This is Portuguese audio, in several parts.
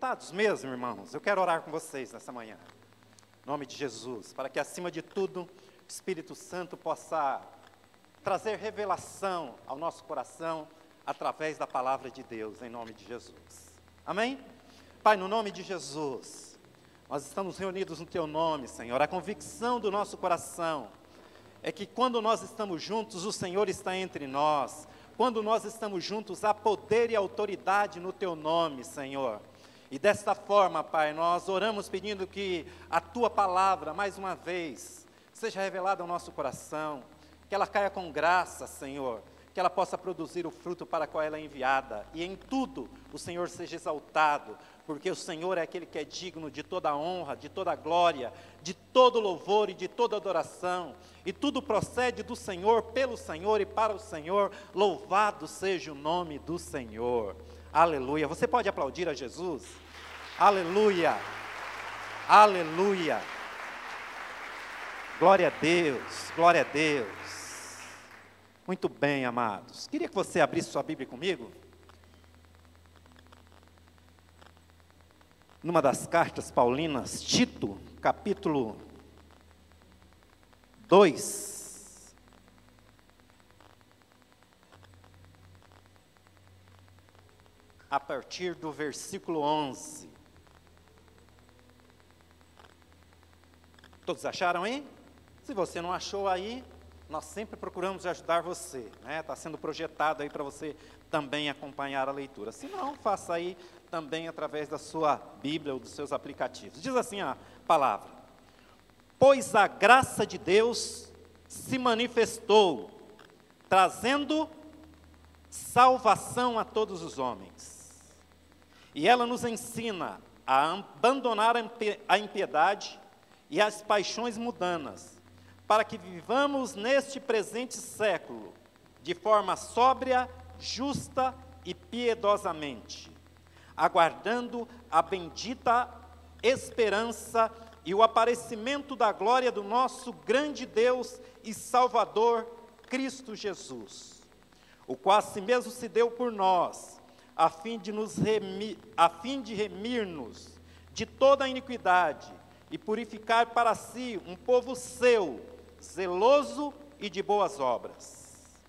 Sentados mesmo, irmãos, eu quero orar com vocês nessa manhã. Em nome de Jesus, para que acima de tudo, o Espírito Santo possa trazer revelação ao nosso coração através da palavra de Deus, em nome de Jesus. Amém? Pai, no nome de Jesus, nós estamos reunidos no Teu nome, Senhor. A convicção do nosso coração é que quando nós estamos juntos, o Senhor está entre nós. Quando nós estamos juntos, há poder e autoridade no Teu nome, Senhor. E desta forma, Pai, nós oramos pedindo que a Tua palavra, mais uma vez, seja revelada ao nosso coração, que ela caia com graça, Senhor, que ela possa produzir o fruto para qual ela é enviada, e em tudo o Senhor seja exaltado, porque o Senhor é aquele que é digno de toda honra, de toda glória, de todo louvor e de toda adoração, e tudo procede do Senhor, pelo Senhor e para o Senhor, louvado seja o nome do Senhor. Aleluia. Você pode aplaudir a Jesus? Aleluia. Aleluia. Glória a Deus, glória a Deus. Muito bem, amados. Queria que você abrisse sua Bíblia comigo. Numa das cartas paulinas, Tito, capítulo 2. A partir do versículo 11. Todos acharam aí? Se você não achou aí, nós sempre procuramos ajudar você, né? Está sendo projetado aí para você também acompanhar a leitura. Se não, faça aí também através da sua Bíblia ou dos seus aplicativos. Diz assim a palavra: Pois a graça de Deus se manifestou, trazendo salvação a todos os homens. E ela nos ensina a abandonar a impiedade e as paixões mudanas para que vivamos neste presente século de forma sóbria, justa e piedosamente, aguardando a bendita esperança e o aparecimento da glória do nosso grande Deus e Salvador, Cristo Jesus, o qual assim mesmo se deu por nós, a fim de nos remir, a fim de remir-nos de toda a iniquidade e purificar para si um povo seu, zeloso e de boas obras.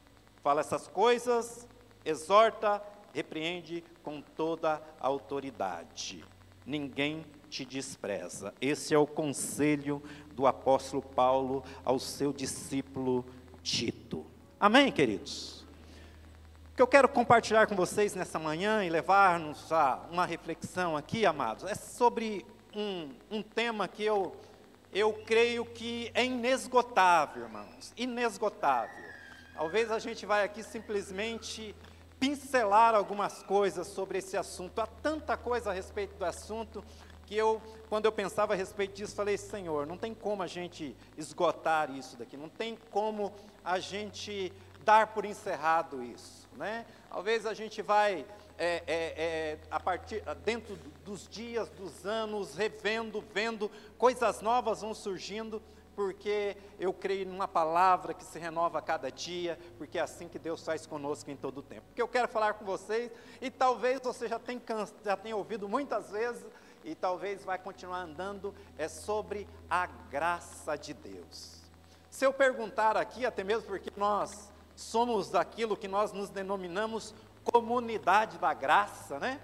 Fala essas coisas, exorta, repreende com toda a autoridade. Ninguém te despreza. Esse é o conselho do apóstolo Paulo ao seu discípulo Tito. Amém, queridos? O que eu quero compartilhar com vocês nessa manhã e levar-nos a uma reflexão aqui, amados, é sobre um, um tema que eu eu creio que é inesgotável, irmãos, inesgotável. Talvez a gente vai aqui simplesmente pincelar algumas coisas sobre esse assunto. Há tanta coisa a respeito do assunto que eu, quando eu pensava a respeito disso, falei, Senhor, não tem como a gente esgotar isso daqui, não tem como a gente dar por encerrado isso, né? Talvez a gente vai é, é, é, a partir, dentro dos dias, dos anos, revendo, vendo, coisas novas vão surgindo, porque eu creio numa palavra que se renova a cada dia, porque é assim que Deus faz conosco em todo o tempo. Porque eu quero falar com vocês, e talvez você já tenha, já ouvido muitas vezes, e talvez vai continuar andando, é sobre a graça de Deus. Se eu perguntar aqui, até mesmo porque nós somos daquilo que nós nos denominamos comunidade da graça, né?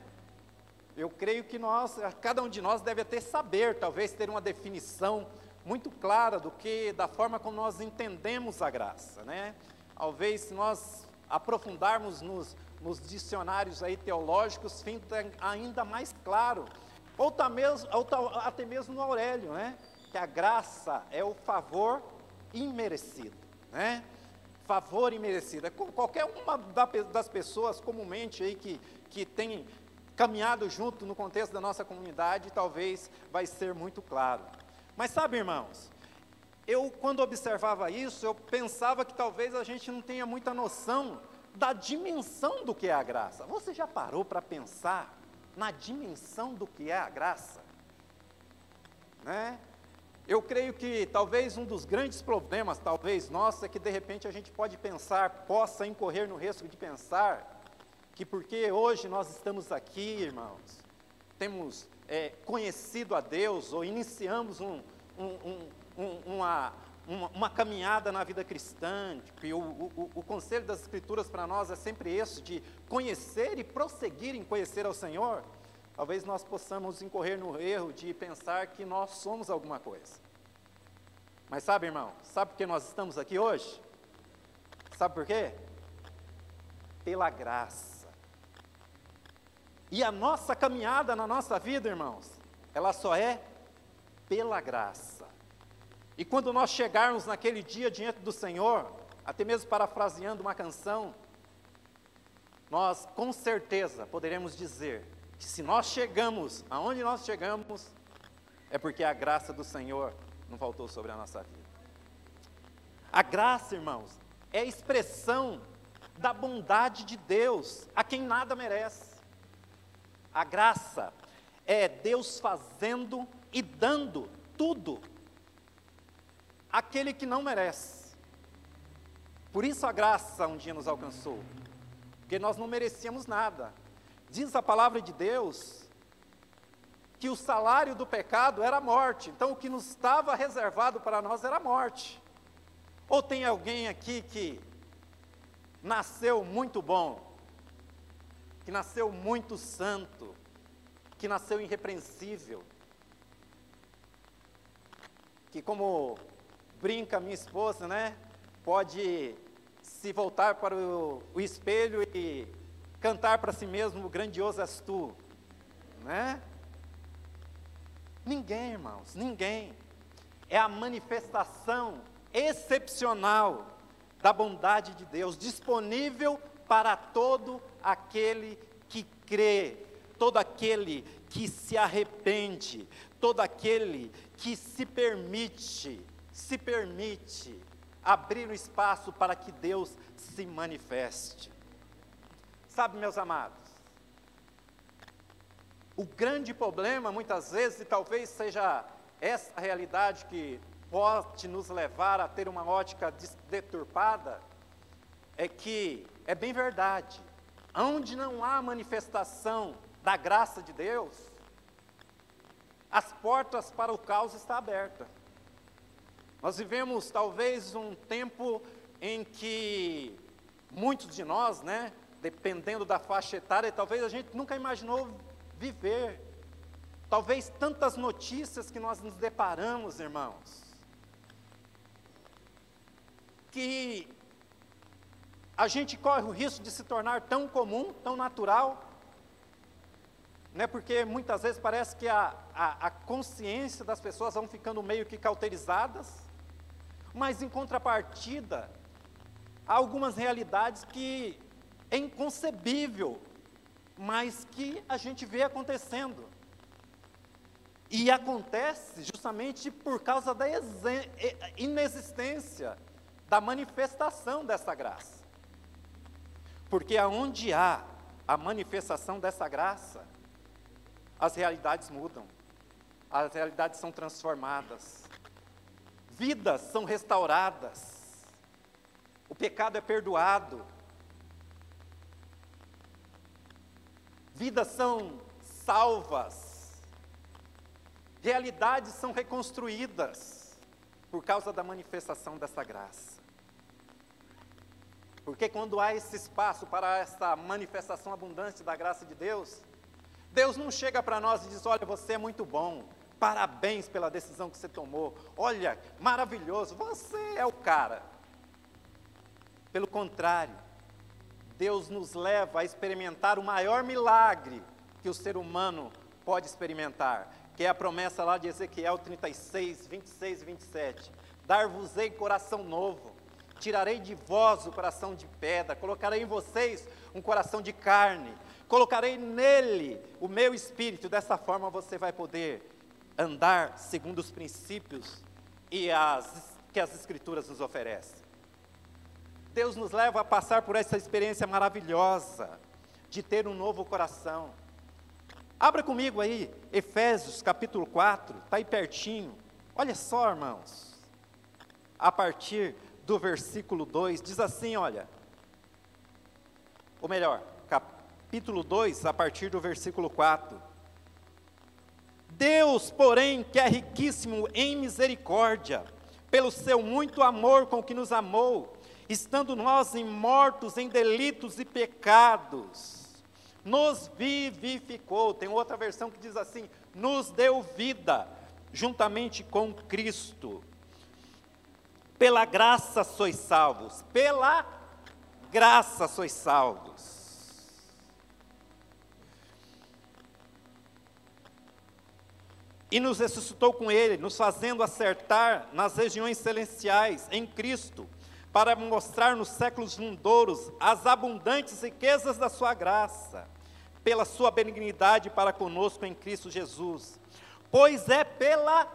Eu creio que nós, cada um de nós deve até saber, talvez ter uma definição muito clara do que, da forma como nós entendemos a graça, né? Talvez se nós aprofundarmos nos, nos dicionários aí teológicos, fica ainda mais claro. Ou, tá mesmo, ou tá, até mesmo no Aurélio, né? Que a graça é o favor imerecido, né? Favor imerecido. É qualquer uma das pessoas comumente aí que, que tem caminhado junto no contexto da nossa comunidade, talvez vai ser muito claro. Mas sabe, irmãos, eu quando observava isso, eu pensava que talvez a gente não tenha muita noção da dimensão do que é a graça. Você já parou para pensar na dimensão do que é a graça? Né? Eu creio que talvez um dos grandes problemas, talvez nosso, é que de repente a gente pode pensar, possa incorrer no risco de pensar, que porque hoje nós estamos aqui, irmãos, temos é, conhecido a Deus ou iniciamos um, um, um, uma, uma, uma, caminhada na vida cristã, que o, o, o conselho das Escrituras para nós é sempre esse, de conhecer e prosseguir em conhecer ao Senhor, talvez nós possamos incorrer no erro de pensar que nós somos alguma coisa. Mas sabe, irmão, sabe por que nós estamos aqui hoje? Sabe por quê? Pela graça. E a nossa caminhada na nossa vida, irmãos, ela só é pela graça. E quando nós chegarmos naquele dia diante do Senhor, até mesmo parafraseando uma canção, nós com certeza poderemos dizer se nós chegamos aonde nós chegamos, é porque a graça do Senhor não faltou sobre a nossa vida. A graça, irmãos, é a expressão da bondade de Deus a quem nada merece. A graça é Deus fazendo e dando tudo aquele que não merece. Por isso a graça um dia nos alcançou, porque nós não merecíamos nada. Diz a palavra de Deus que o salário do pecado era a morte, então o que nos estava reservado para nós era a morte. Ou tem alguém aqui que nasceu muito bom, que nasceu muito santo, que nasceu irrepreensível, que como brinca minha esposa, né? Pode se voltar para o, o espelho e cantar para si mesmo, grandioso és tu, né? Ninguém, irmãos, ninguém. É a manifestação excepcional da bondade de Deus, disponível para todo aquele que crê, todo aquele que se arrepende, todo aquele que se permite se permite abrir o espaço para que Deus se manifeste. Sabe, meus amados, o grande problema, muitas vezes, e talvez seja essa realidade que pode nos levar a ter uma ótica deturpada, é que é bem verdade, onde não há manifestação da graça de Deus, as portas para o caos estão abertas. Nós vivemos talvez um tempo em que muitos de nós, né, dependendo da faixa etária, talvez a gente nunca imaginou viver. Talvez tantas notícias que nós nos deparamos, irmãos, que a gente corre o risco de se tornar tão comum, tão natural, né, porque muitas vezes parece que a, a, a consciência das pessoas vão ficando meio que cauterizadas, mas em contrapartida, há algumas realidades que é inconcebível, mas que a gente vê acontecendo. E acontece justamente por causa da inexistência da manifestação dessa graça. Porque aonde há a manifestação dessa graça, as realidades mudam, as realidades são transformadas, vidas são restauradas, o pecado é perdoado, vidas são salvas, realidades são reconstruídas por causa da manifestação dessa graça. Porque quando há esse espaço para essa manifestação abundante da graça de Deus, Deus não chega para nós e diz: Olha, você é muito bom, Parabéns pela decisão que você tomou. Olha, maravilhoso, você é o cara. Pelo contrário, Deus nos leva a experimentar o maior milagre que o ser humano pode experimentar, que é a promessa lá de Ezequiel 36, 26 e 27. Dar-vos-ei coração novo, tirarei de vós o coração de pedra, colocarei em vocês um coração de carne, colocarei nele o meu espírito, dessa forma você vai poder andar segundo os princípios e as, que as Escrituras nos oferecem. Deus nos leva a passar por essa experiência maravilhosa de ter um novo coração. Abra comigo aí, Efésios capítulo 4, está aí pertinho. Olha só, irmãos. A partir do versículo 2, diz assim: olha. Ou melhor, capítulo 2, a partir do versículo 4. Deus, porém, que é riquíssimo em misericórdia, pelo seu muito amor com que nos amou, estando nós mortos em delitos e pecados, nos vivificou. Tem outra versão que diz assim: nos deu vida, juntamente com Cristo. Pela graça sois salvos, pela graça sois salvos. E nos ressuscitou com Ele, nos fazendo acertar nas regiões celestiais, em Cristo, para mostrar nos séculos vindouros as abundantes riquezas da Sua graça, pela Sua benignidade para conosco em Cristo Jesus. Pois é pela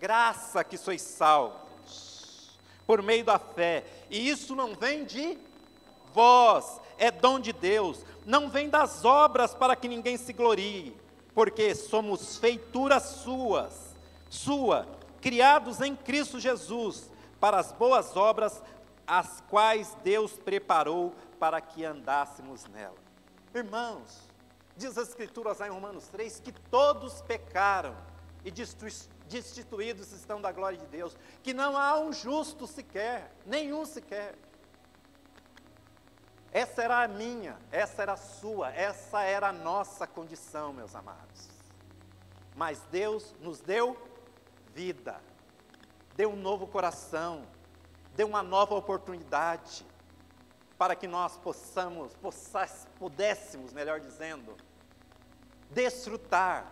graça que sois salvos, por meio da fé, e isso não vem de vós, é dom de Deus, não vem das obras para que ninguém se glorie porque somos feituras suas, sua, criados em Cristo Jesus, para as boas obras, as quais Deus preparou para que andássemos nela. Irmãos, diz as Escrituras lá em Romanos 3 que todos pecaram e destituídos estão da glória de Deus, que não há um justo sequer, nenhum sequer. Essa era a minha, essa era a sua, essa era a nossa condição, meus amados. Mas Deus nos deu vida, deu um novo coração, deu uma nova oportunidade para que nós possamos, possas, pudéssemos, melhor dizendo, desfrutar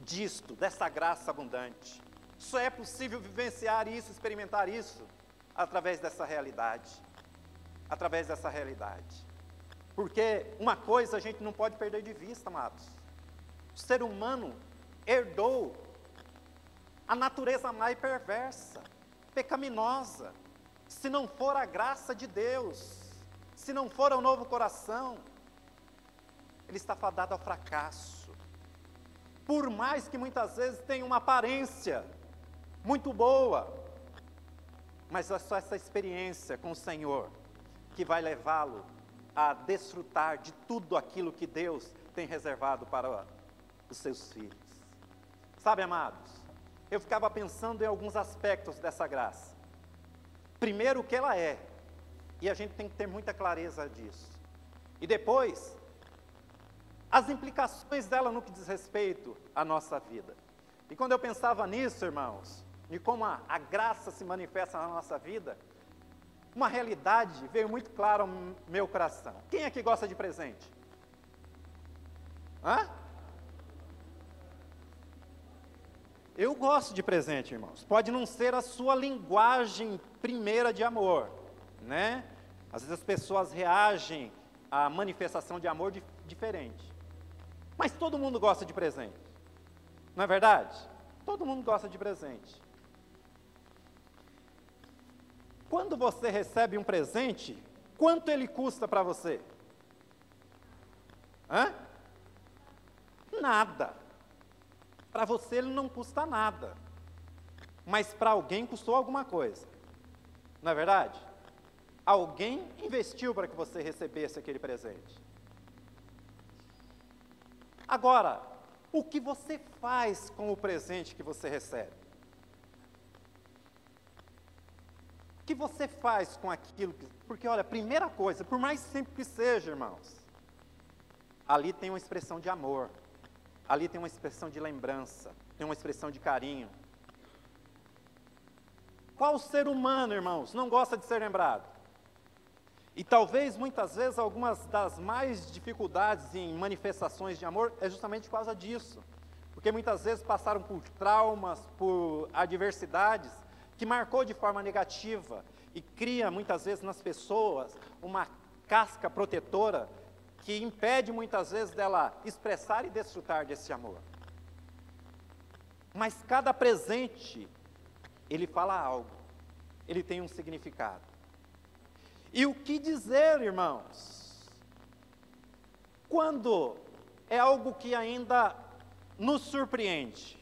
disto, dessa graça abundante. Só é possível vivenciar isso, experimentar isso através dessa realidade através dessa realidade. Porque uma coisa a gente não pode perder de vista, amados. O ser humano herdou a natureza mais perversa, pecaminosa. Se não for a graça de Deus, se não for o novo coração, ele está fadado ao fracasso. Por mais que muitas vezes tenha uma aparência muito boa, mas é só essa experiência com o Senhor que vai levá-lo a desfrutar de tudo aquilo que Deus tem reservado para os seus filhos. Sabe, amados, eu ficava pensando em alguns aspectos dessa graça. Primeiro, o que ela é, e a gente tem que ter muita clareza disso. E depois, as implicações dela no que diz respeito à nossa vida. E quando eu pensava nisso, irmãos, de como a, a graça se manifesta na nossa vida, uma realidade veio muito clara ao meu coração. Quem é que gosta de presente? Hã? Eu gosto de presente, irmãos. Pode não ser a sua linguagem primeira de amor, né? Às vezes as pessoas reagem à manifestação de amor de, diferente. Mas todo mundo gosta de presente. Não é verdade? Todo mundo gosta de presente. Quando você recebe um presente, quanto ele custa para você? Hã? Nada. Para você ele não custa nada. Mas para alguém custou alguma coisa. Não é verdade? Alguém investiu para que você recebesse aquele presente. Agora, o que você faz com o presente que você recebe? que você faz com aquilo? Que, porque, olha, primeira coisa, por mais simples que seja, irmãos, ali tem uma expressão de amor, ali tem uma expressão de lembrança, tem uma expressão de carinho. Qual ser humano, irmãos, não gosta de ser lembrado? E talvez muitas vezes algumas das mais dificuldades em manifestações de amor é justamente por causa disso. Porque muitas vezes passaram por traumas, por adversidades, que marcou de forma negativa e cria muitas vezes nas pessoas uma casca protetora que impede muitas vezes dela expressar e desfrutar desse amor. Mas cada presente, ele fala algo, ele tem um significado. E o que dizer, irmãos? Quando é algo que ainda nos surpreende,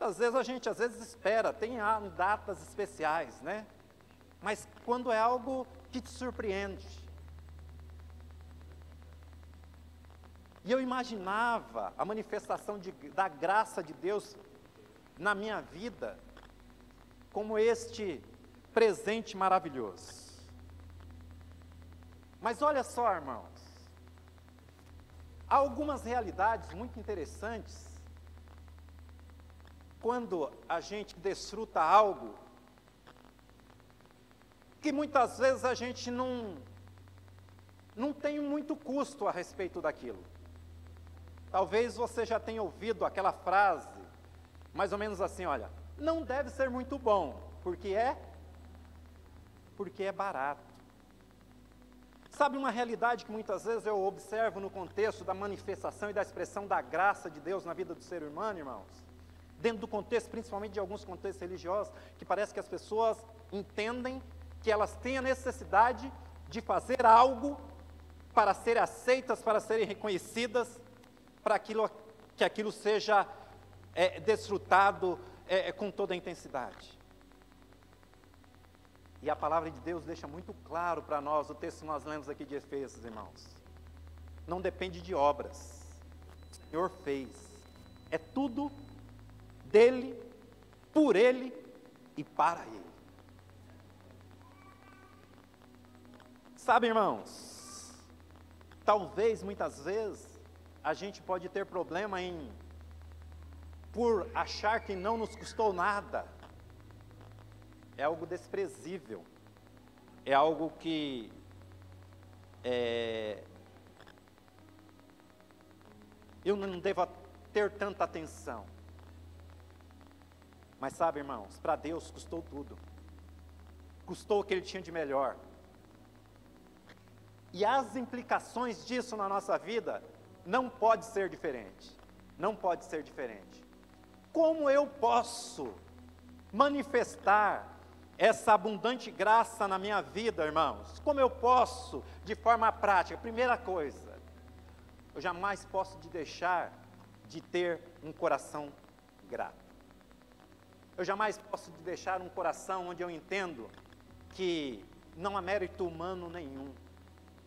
às vezes a gente às vezes espera, tem datas especiais, né? Mas quando é algo que te surpreende. E eu imaginava a manifestação de, da graça de Deus na minha vida como este presente maravilhoso. Mas olha só, irmãos, há algumas realidades muito interessantes quando a gente desfruta algo que muitas vezes a gente não não tem muito custo a respeito daquilo. Talvez você já tenha ouvido aquela frase, mais ou menos assim, olha, não deve ser muito bom, porque é porque é barato. Sabe uma realidade que muitas vezes eu observo no contexto da manifestação e da expressão da graça de Deus na vida do ser humano, irmãos? Dentro do contexto, principalmente de alguns contextos religiosos, que parece que as pessoas entendem que elas têm a necessidade de fazer algo para serem aceitas, para serem reconhecidas, para que aquilo seja é, desfrutado é, é, com toda a intensidade. E a palavra de Deus deixa muito claro para nós, o texto que nós lemos aqui de Efésios, irmãos. Não depende de obras. O Senhor fez. É tudo dele, por ele e para ele. Sabe, irmãos, talvez muitas vezes a gente pode ter problema em, por achar que não nos custou nada, é algo desprezível, é algo que é, eu não devo ter tanta atenção. Mas sabe, irmãos, para Deus custou tudo, custou o que Ele tinha de melhor. E as implicações disso na nossa vida não pode ser diferente. Não pode ser diferente. Como eu posso manifestar essa abundante graça na minha vida, irmãos? Como eu posso, de forma prática? Primeira coisa, eu jamais posso de deixar de ter um coração grato. Eu jamais posso de deixar um coração onde eu entendo que não há mérito humano nenhum,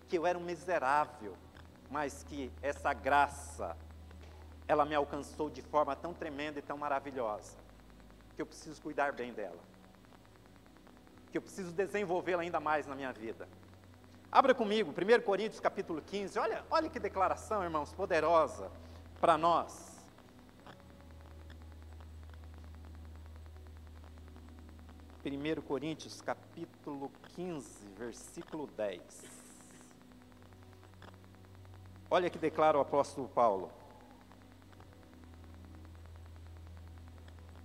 que eu era um miserável, mas que essa graça, ela me alcançou de forma tão tremenda e tão maravilhosa, que eu preciso cuidar bem dela, que eu preciso desenvolvê-la ainda mais na minha vida. Abra comigo, 1 Coríntios capítulo 15, olha, olha que declaração, irmãos, poderosa para nós. Primeiro Coríntios capítulo 15, versículo 10. Olha que declara o apóstolo Paulo.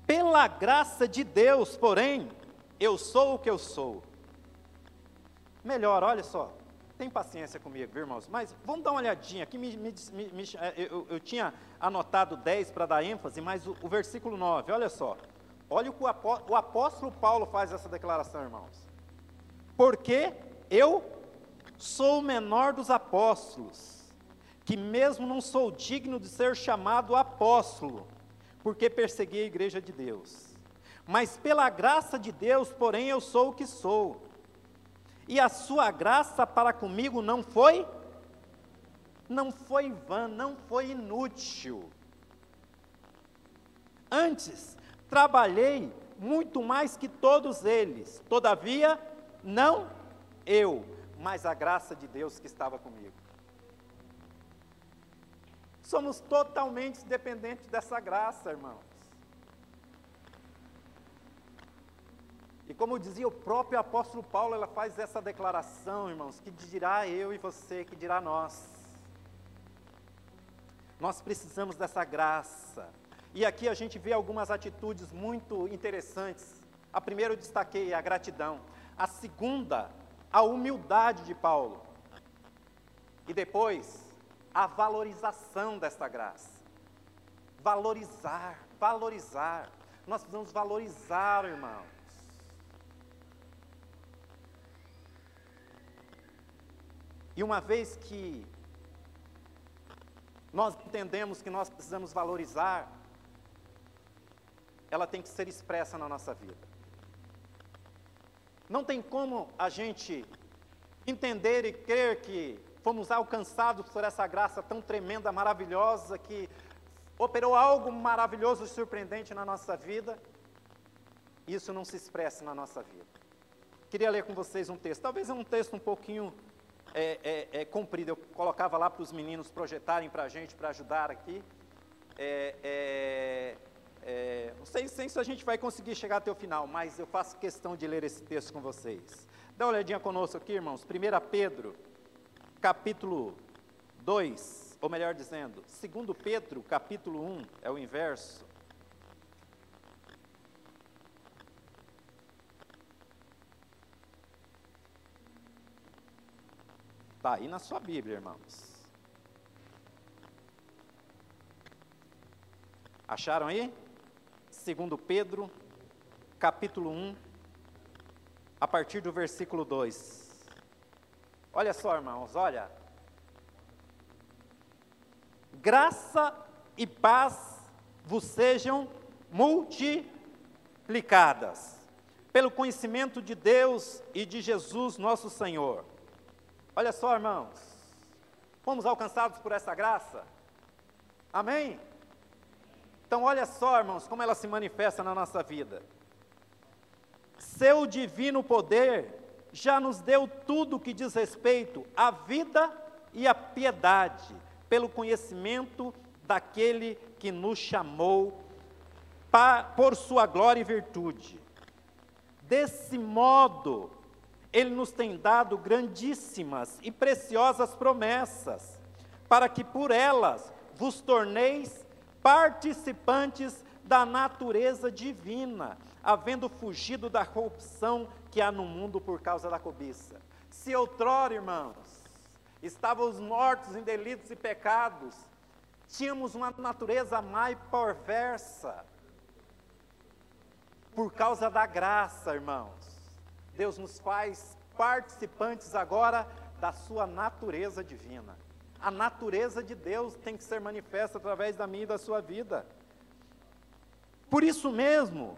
Pela graça de Deus, porém, eu sou o que eu sou. Melhor, olha só, tem paciência comigo, irmãos? Mas vamos dar uma olhadinha aqui. Me, me, me, é, eu, eu, tinha anotado 10 para dar ênfase, mas o, o, versículo 9, olha só. Olha o que o apóstolo Paulo faz essa declaração, irmãos. Porque eu sou o menor dos apóstolos que mesmo não sou digno de ser chamado apóstolo, porque persegui a igreja de Deus. Mas pela graça de Deus, porém, eu sou o que sou. E a sua graça para comigo não foi não foi vã, não foi inútil. Antes, trabalhei muito mais que todos eles. Todavia, não eu, mas a graça de Deus que estava comigo. Somos totalmente dependentes dessa graça, irmãos. E como dizia o próprio apóstolo Paulo, ela faz essa declaração, irmãos, que dirá eu e você, que dirá nós. Nós precisamos dessa graça. E aqui a gente vê algumas atitudes muito interessantes. A primeira eu destaquei a gratidão. A segunda, a humildade de Paulo. E depois, a valorização desta graça. Valorizar, valorizar. Nós precisamos valorizar, irmãos. E uma vez que nós entendemos que nós precisamos valorizar, ela tem que ser expressa na nossa vida. Não tem como a gente entender e crer que fomos alcançados por essa graça tão tremenda, maravilhosa, que operou algo maravilhoso e surpreendente na nossa vida, isso não se expressa na nossa vida. Queria ler com vocês um texto, talvez é um texto um pouquinho é, é, é, comprido, eu colocava lá para os meninos projetarem para a gente, para ajudar aqui. É, é, é, não sei, sei se a gente vai conseguir chegar até o final, mas eu faço questão de ler esse texto com vocês. Dá uma olhadinha conosco aqui, irmãos. 1 Pedro, capítulo 2, ou melhor dizendo, 2 Pedro, capítulo 1, é o inverso. Está aí na sua Bíblia, irmãos. Acharam aí? Segundo Pedro, capítulo 1, a partir do versículo 2. Olha só, irmãos, olha. Graça e paz vos sejam multiplicadas pelo conhecimento de Deus e de Jesus nosso Senhor. Olha só, irmãos, fomos alcançados por essa graça. Amém? Então, olha só, irmãos, como ela se manifesta na nossa vida. Seu divino poder já nos deu tudo que diz respeito à vida e à piedade, pelo conhecimento daquele que nos chamou por sua glória e virtude. Desse modo, ele nos tem dado grandíssimas e preciosas promessas, para que por elas vos torneis participantes da natureza divina, havendo fugido da corrupção que há no mundo por causa da cobiça. Se outrora, irmãos, estávamos mortos em delitos e pecados, tínhamos uma natureza e perversa, por causa da graça, irmãos, Deus nos faz participantes agora da sua natureza divina. A natureza de Deus tem que ser manifesta através da minha e da sua vida. Por isso mesmo,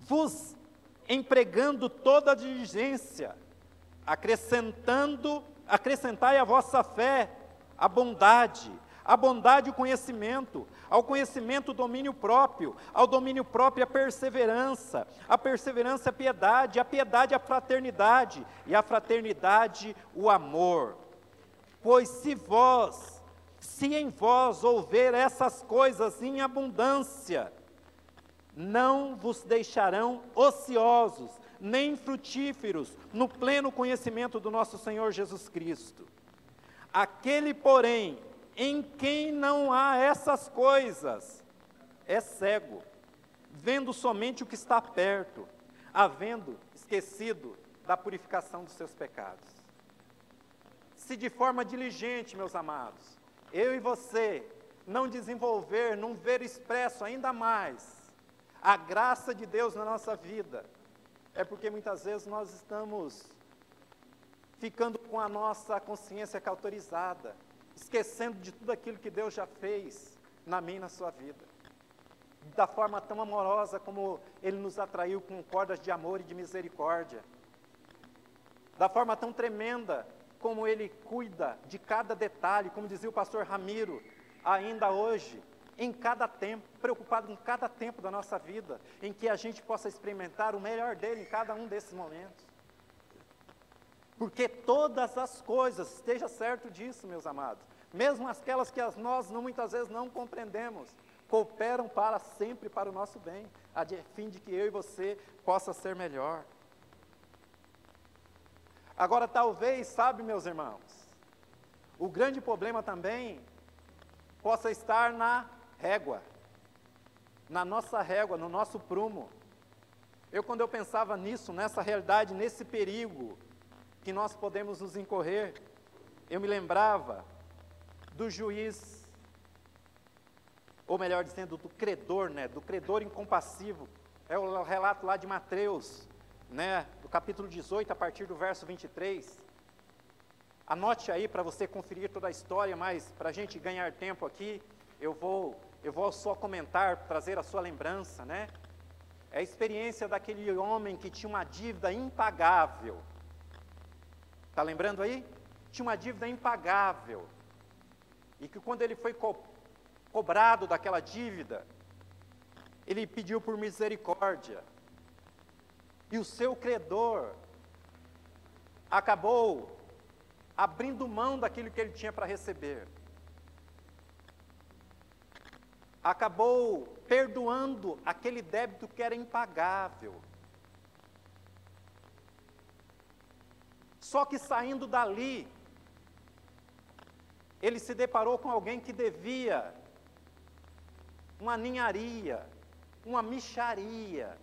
vos empregando toda a diligência, acrescentando, acrescentai a vossa fé, a bondade, a bondade o conhecimento, ao conhecimento o domínio próprio, ao domínio próprio a perseverança, a perseverança a piedade, a piedade a fraternidade e a fraternidade o amor. Pois se vós, se em vós houver essas coisas em abundância, não vos deixarão ociosos, nem frutíferos, no pleno conhecimento do nosso Senhor Jesus Cristo. Aquele, porém, em quem não há essas coisas, é cego, vendo somente o que está perto, havendo esquecido da purificação dos seus pecados se de forma diligente, meus amados, eu e você não desenvolver, não ver expresso ainda mais a graça de Deus na nossa vida, é porque muitas vezes nós estamos ficando com a nossa consciência cauterizada, esquecendo de tudo aquilo que Deus já fez na minha e na sua vida. Da forma tão amorosa como Ele nos atraiu com cordas de amor e de misericórdia. Da forma tão tremenda como ele cuida de cada detalhe, como dizia o pastor Ramiro, ainda hoje, em cada tempo, preocupado com cada tempo da nossa vida, em que a gente possa experimentar o melhor dele em cada um desses momentos. Porque todas as coisas, esteja certo disso, meus amados, mesmo aquelas que nós não, muitas vezes não compreendemos, cooperam para sempre para o nosso bem, a fim de que eu e você possa ser melhor. Agora, talvez, sabe, meus irmãos, o grande problema também possa estar na régua, na nossa régua, no nosso prumo. Eu, quando eu pensava nisso, nessa realidade, nesse perigo que nós podemos nos incorrer, eu me lembrava do juiz, ou melhor dizendo, do credor, né, do credor incompassivo. É o relato lá de Mateus, né, do capítulo 18, a partir do verso 23. Anote aí para você conferir toda a história, mas para a gente ganhar tempo aqui, eu vou, eu vou só comentar, trazer a sua lembrança, né? É a experiência daquele homem que tinha uma dívida impagável. Está lembrando aí? tinha uma dívida impagável. E que quando ele foi co cobrado daquela dívida, ele pediu por misericórdia. E o seu credor acabou abrindo mão daquilo que ele tinha para receber. Acabou perdoando aquele débito que era impagável. Só que saindo dali, ele se deparou com alguém que devia uma ninharia, uma micharia.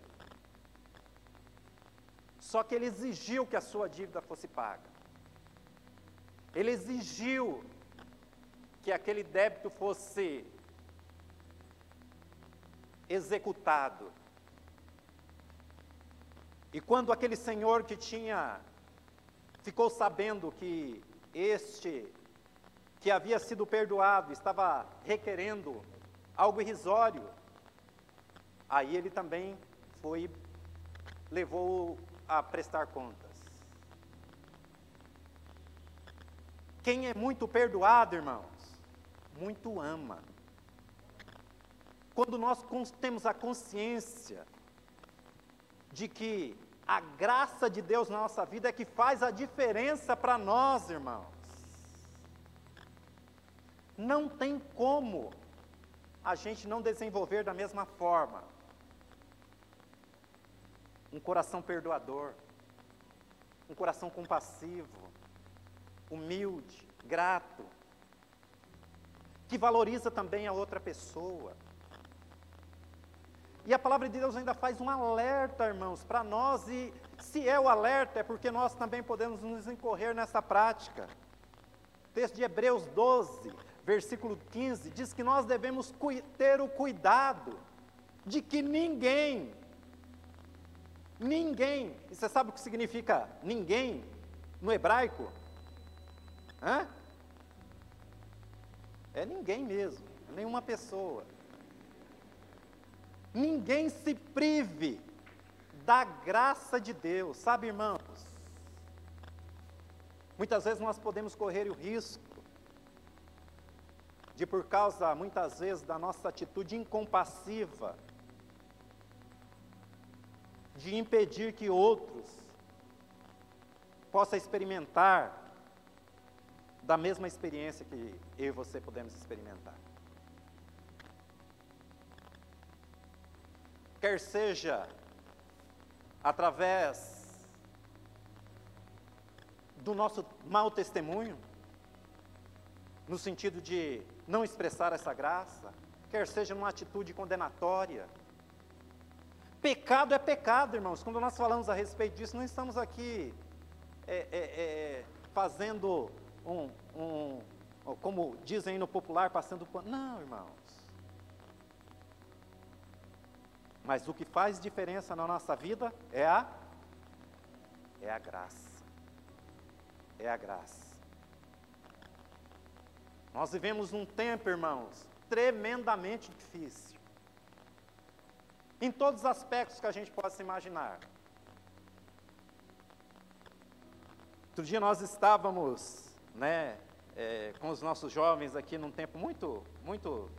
Só que ele exigiu que a sua dívida fosse paga. Ele exigiu que aquele débito fosse executado. E quando aquele senhor que tinha ficou sabendo que este que havia sido perdoado estava requerendo algo irrisório, aí ele também foi levou a prestar contas. Quem é muito perdoado, irmãos, muito ama. Quando nós temos a consciência de que a graça de Deus na nossa vida é que faz a diferença para nós, irmãos. Não tem como a gente não desenvolver da mesma forma um coração perdoador, um coração compassivo, humilde, grato, que valoriza também a outra pessoa. E a palavra de Deus ainda faz um alerta, irmãos, para nós, e se é o alerta, é porque nós também podemos nos incorrer nessa prática. O texto de Hebreus 12, versículo 15, diz que nós devemos ter o cuidado de que ninguém, ninguém, e você sabe o que significa ninguém no hebraico? Hã? É ninguém mesmo, é nenhuma pessoa. Ninguém se prive da graça de Deus, sabe, irmãos? Muitas vezes nós podemos correr o risco de, por causa, muitas vezes, da nossa atitude incompassiva, de impedir que outros possam experimentar da mesma experiência que eu e você podemos experimentar. Quer seja através do nosso mau testemunho, no sentido de não expressar essa graça, quer seja numa atitude condenatória. Pecado é pecado, irmãos. Quando nós falamos a respeito disso, não estamos aqui é, é, é, fazendo um, um, como dizem no popular, passando pano. Não, irmãos. Mas o que faz diferença na nossa vida é a é a graça. É a graça. Nós vivemos um tempo, irmãos, tremendamente difícil. Em todos os aspectos que a gente possa imaginar. Outro dia nós estávamos, né, é, com os nossos jovens aqui num tempo muito, muito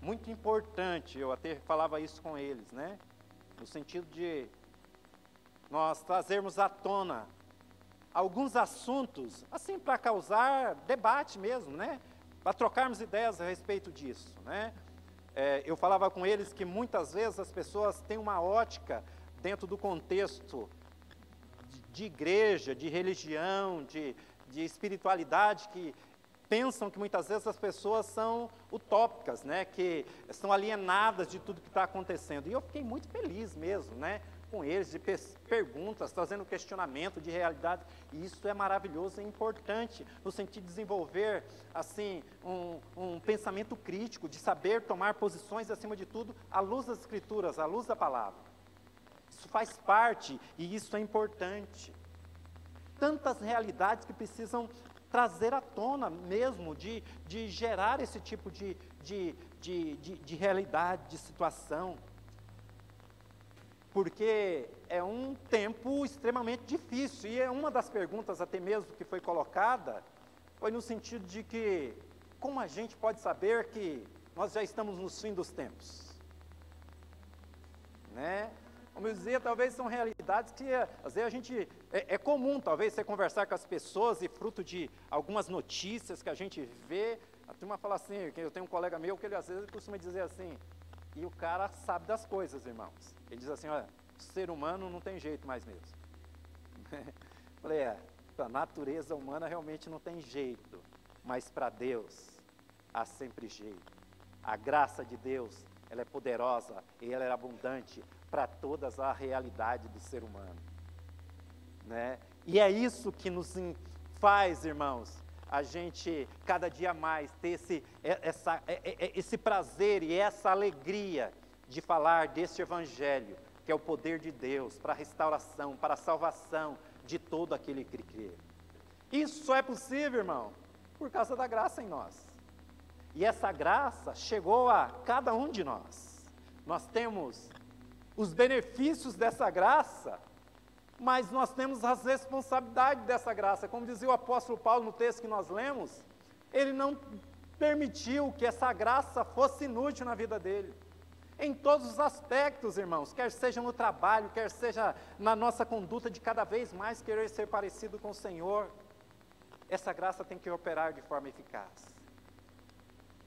muito importante, eu até falava isso com eles, né? No sentido de nós trazermos à tona alguns assuntos, assim, para causar debate mesmo, né? Para trocarmos ideias a respeito disso, né? É, eu falava com eles que muitas vezes as pessoas têm uma ótica dentro do contexto de, de igreja, de religião, de, de espiritualidade, que pensam que muitas vezes as pessoas são utópicas, né? que estão alienadas de tudo que está acontecendo. E eu fiquei muito feliz mesmo, né? com eles, de perguntas, trazendo questionamento de realidade. E isso é maravilhoso e importante, no sentido de desenvolver assim um, um pensamento crítico, de saber tomar posições, acima de tudo, à luz das Escrituras, à luz da palavra. Isso faz parte e isso é importante tantas realidades que precisam trazer à tona mesmo, de, de gerar esse tipo de, de, de, de, de realidade, de situação. porque é um tempo extremamente difícil. E é uma das perguntas, até mesmo, que foi colocada, foi no sentido de que, como a gente pode saber que nós já estamos no fim dos tempos? Né? Como eu dizia, talvez são realidades que às vezes a gente. É, é, comum, talvez, você conversar com as pessoas e fruto de algumas notícias que a gente vê. A turma fala assim: eu tenho um colega meu que ele às vezes costuma dizer assim, e o cara sabe das coisas, irmãos. Ele diz assim: olha, ser humano não tem jeito mais mesmo. Falei, é, a natureza humana realmente não tem jeito, mas para Deus há sempre jeito. A graça de Deus, ela é poderosa e ela é abundante para todas a realidade do ser humano. Né? E é isso que nos faz, irmãos, a gente cada dia mais ter esse, essa, esse prazer e essa alegria de falar deste Evangelho, que é o poder de Deus para a restauração, para a salvação de todo aquele que crê. Isso só é possível, irmão, por causa da graça em nós. E essa graça chegou a cada um de nós. Nós temos os benefícios dessa graça, mas nós temos as responsabilidades dessa graça. Como dizia o apóstolo Paulo no texto que nós lemos, ele não permitiu que essa graça fosse inútil na vida dele. Em todos os aspectos, irmãos, quer seja no trabalho, quer seja na nossa conduta de cada vez mais querer ser parecido com o Senhor, essa graça tem que operar de forma eficaz.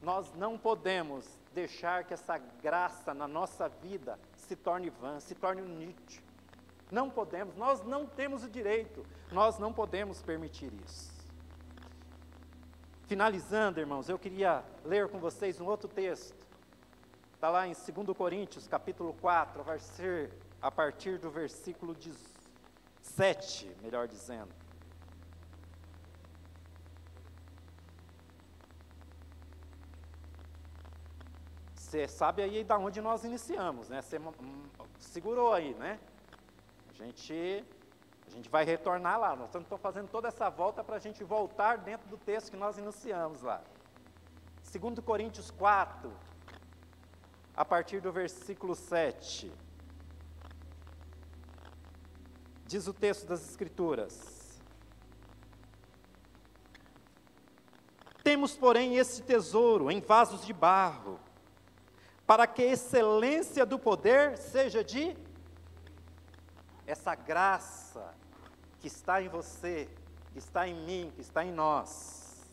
Nós não podemos deixar que essa graça na nossa vida se torne vã, se torne inútil. Não podemos, nós não temos o direito, nós não podemos permitir isso. Finalizando, irmãos, eu queria ler com vocês um outro texto. Está lá em 2 Coríntios, capítulo 4, vai ser a partir do versículo 7, melhor dizendo. Você sabe aí da onde nós iniciamos, né? Você segurou aí, né? A gente, a gente vai retornar lá. Nós estamos fazendo toda essa volta para a gente voltar dentro do texto que nós iniciamos lá. 2 Coríntios 4, a partir do versículo 7. Diz o texto das Escrituras: Temos, porém, esse tesouro em vasos de barro para que a excelência do poder seja de essa graça que está em você, que está em mim, que está em nós,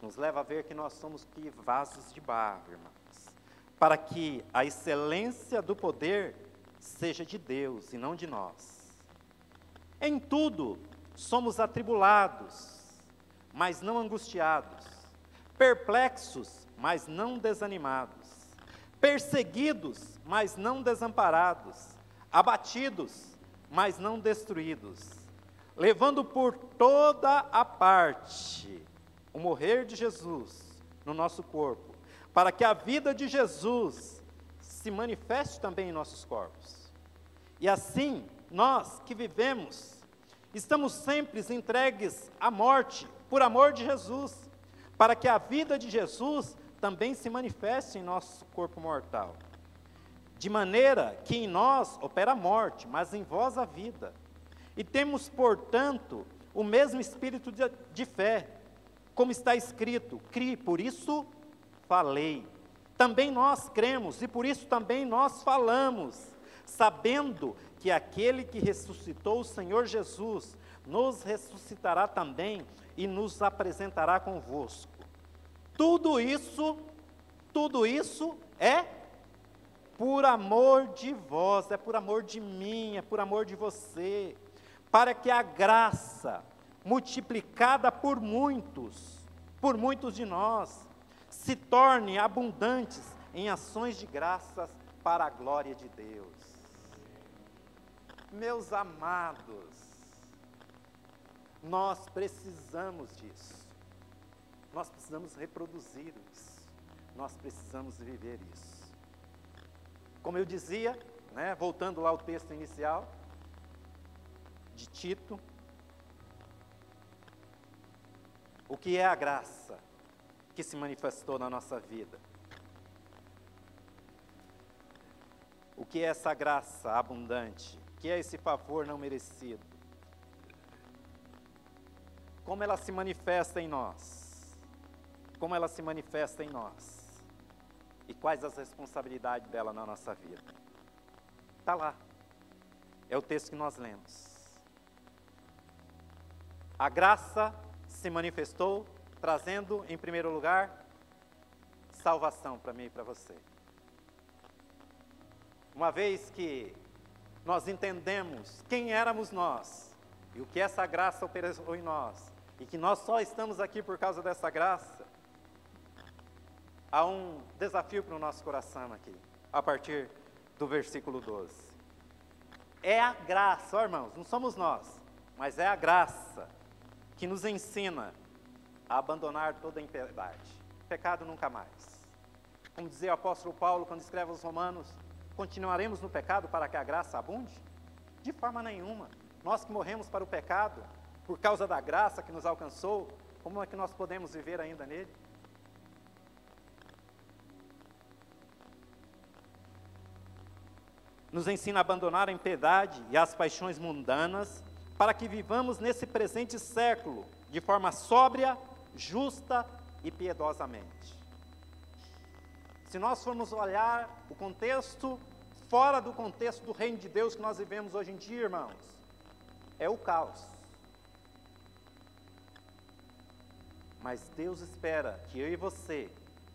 nos leva a ver que nós somos que vasos de barro, irmãos, para que a excelência do poder seja de Deus e não de nós. Em tudo somos atribulados, mas não angustiados, perplexos, mas não desanimados, perseguidos, mas não desamparados, abatidos, mas não destruídos, levando por toda a parte o morrer de Jesus no nosso corpo, para que a vida de Jesus se manifeste também em nossos corpos. E assim, nós que vivemos, estamos sempre entregues à morte por amor de Jesus, para que a vida de Jesus também se manifeste em nosso corpo mortal. De maneira que em nós opera a morte, mas em vós a vida. E temos, portanto, o mesmo espírito de, de fé, como está escrito: crie, por isso falei. Também nós cremos e por isso também nós falamos, sabendo que aquele que ressuscitou o Senhor Jesus nos ressuscitará também e nos apresentará convosco. Tudo isso, tudo isso é por amor de vós, é por amor de mim, é por amor de você, para que a graça multiplicada por muitos, por muitos de nós, se torne abundantes em ações de graças para a glória de Deus. Meus amados, nós precisamos disso. Nós precisamos reproduzir isso. Nós precisamos viver isso. Como eu dizia, né, voltando lá ao texto inicial de Tito, o que é a graça que se manifestou na nossa vida? o que é essa graça abundante, o que é esse favor não merecido. Como ela se manifesta em nós? Como ela se manifesta em nós? E quais as responsabilidades dela na nossa vida? Está lá. É o texto que nós lemos. A graça se manifestou, trazendo, em primeiro lugar, salvação para mim e para você. Uma vez que nós entendemos quem éramos nós e o que essa graça operou em nós, e que nós só estamos aqui por causa dessa graça, há um desafio para o nosso coração aqui, a partir do versículo 12. É a graça, ó irmãos, não somos nós, mas é a graça que nos ensina a abandonar toda a impiedade. Pecado nunca mais. Como dizia o apóstolo Paulo quando escreve aos Romanos, continuaremos no pecado para que a graça abunde? De forma nenhuma. Nós que morremos para o pecado, por causa da graça que nos alcançou, como é que nós podemos viver ainda nele? Nos ensina a abandonar a impiedade e as paixões mundanas, para que vivamos nesse presente século de forma sóbria, justa e piedosamente. Se nós formos olhar o contexto, fora do contexto do reino de Deus que nós vivemos hoje em dia, irmãos, é o caos. Mas Deus espera que eu e você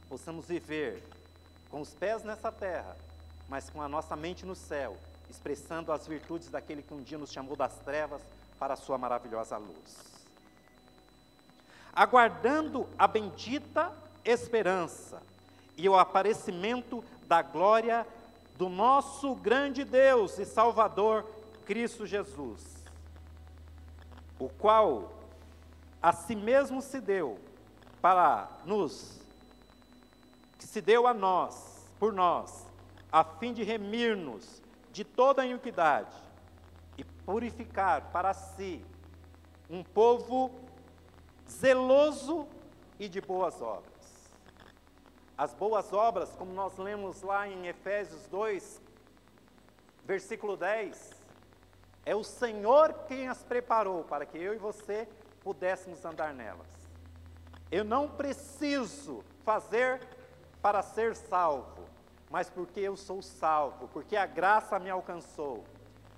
possamos viver com os pés nessa terra, mas com a nossa mente no céu, expressando as virtudes daquele que um dia nos chamou das trevas para a sua maravilhosa luz. Aguardando a bendita esperança e o aparecimento da glória do nosso grande Deus e Salvador, Cristo Jesus, o qual a si mesmo se deu para nos, que se deu a nós, por nós, a fim de remir-nos de toda a iniquidade e purificar para si um povo zeloso e de boas obras. As boas obras, como nós lemos lá em Efésios 2, versículo 10, é o Senhor quem as preparou para que eu e você pudéssemos andar nelas. Eu não preciso fazer para ser salvo, mas porque eu sou salvo, porque a graça me alcançou.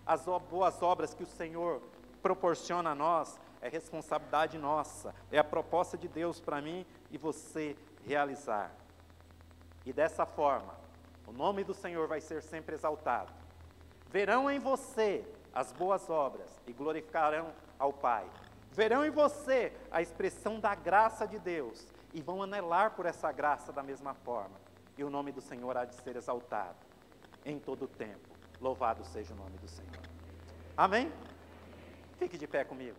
As boas obras que o Senhor proporciona a nós é responsabilidade nossa, é a proposta de Deus para mim e você realizar. E dessa forma, o nome do Senhor vai ser sempre exaltado. Verão em você as boas obras e glorificarão ao Pai verão em você a expressão da graça de Deus e vão anelar por essa graça da mesma forma. E o nome do Senhor há de ser exaltado em todo o tempo. Louvado seja o nome do Senhor. Amém? Fique de pé comigo.